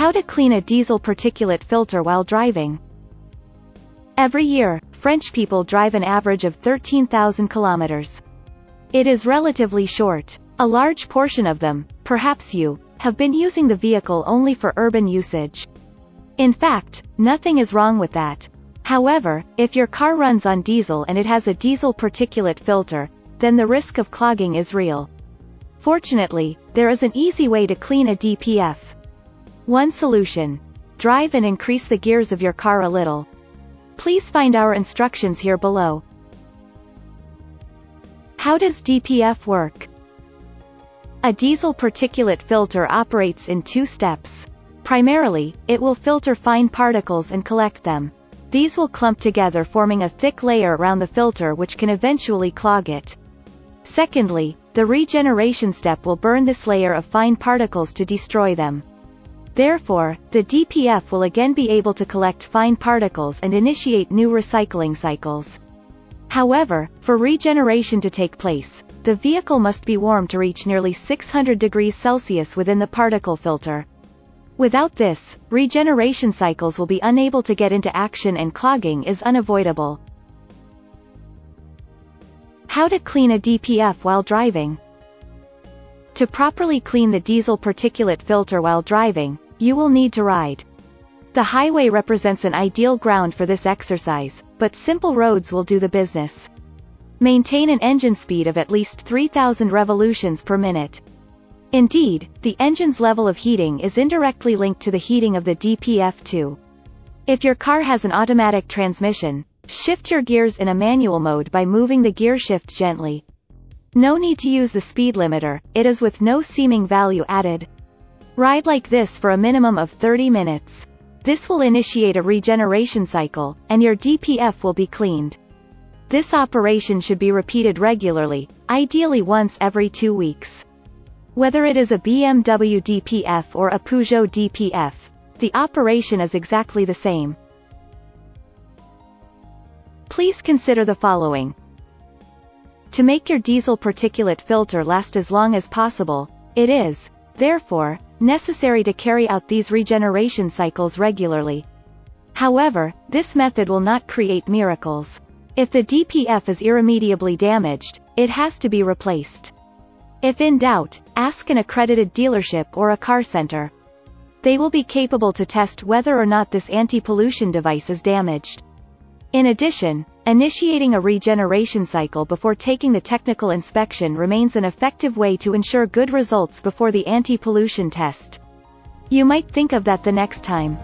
How to clean a diesel particulate filter while driving. Every year, French people drive an average of 13,000 kilometers. It is relatively short. A large portion of them, perhaps you, have been using the vehicle only for urban usage. In fact, nothing is wrong with that. However, if your car runs on diesel and it has a diesel particulate filter, then the risk of clogging is real. Fortunately, there is an easy way to clean a DPF. One solution. Drive and increase the gears of your car a little. Please find our instructions here below. How does DPF work? A diesel particulate filter operates in two steps. Primarily, it will filter fine particles and collect them. These will clump together forming a thick layer around the filter which can eventually clog it. Secondly, the regeneration step will burn this layer of fine particles to destroy them. Therefore, the DPF will again be able to collect fine particles and initiate new recycling cycles. However, for regeneration to take place, the vehicle must be warm to reach nearly 600 degrees Celsius within the particle filter. Without this, regeneration cycles will be unable to get into action and clogging is unavoidable. How to clean a DPF while driving. To properly clean the diesel particulate filter while driving, you will need to ride. The highway represents an ideal ground for this exercise, but simple roads will do the business. Maintain an engine speed of at least 3000 revolutions per minute. Indeed, the engine's level of heating is indirectly linked to the heating of the DPF too. If your car has an automatic transmission, Shift your gears in a manual mode by moving the gearshift gently. No need to use the speed limiter, it is with no seeming value added. Ride like this for a minimum of 30 minutes. This will initiate a regeneration cycle, and your DPF will be cleaned. This operation should be repeated regularly, ideally once every two weeks. Whether it is a BMW DPF or a Peugeot DPF, the operation is exactly the same. Please consider the following. To make your diesel particulate filter last as long as possible, it is, therefore, necessary to carry out these regeneration cycles regularly. However, this method will not create miracles. If the DPF is irremediably damaged, it has to be replaced. If in doubt, ask an accredited dealership or a car center. They will be capable to test whether or not this anti-pollution device is damaged. In addition, initiating a regeneration cycle before taking the technical inspection remains an effective way to ensure good results before the anti-pollution test. You might think of that the next time.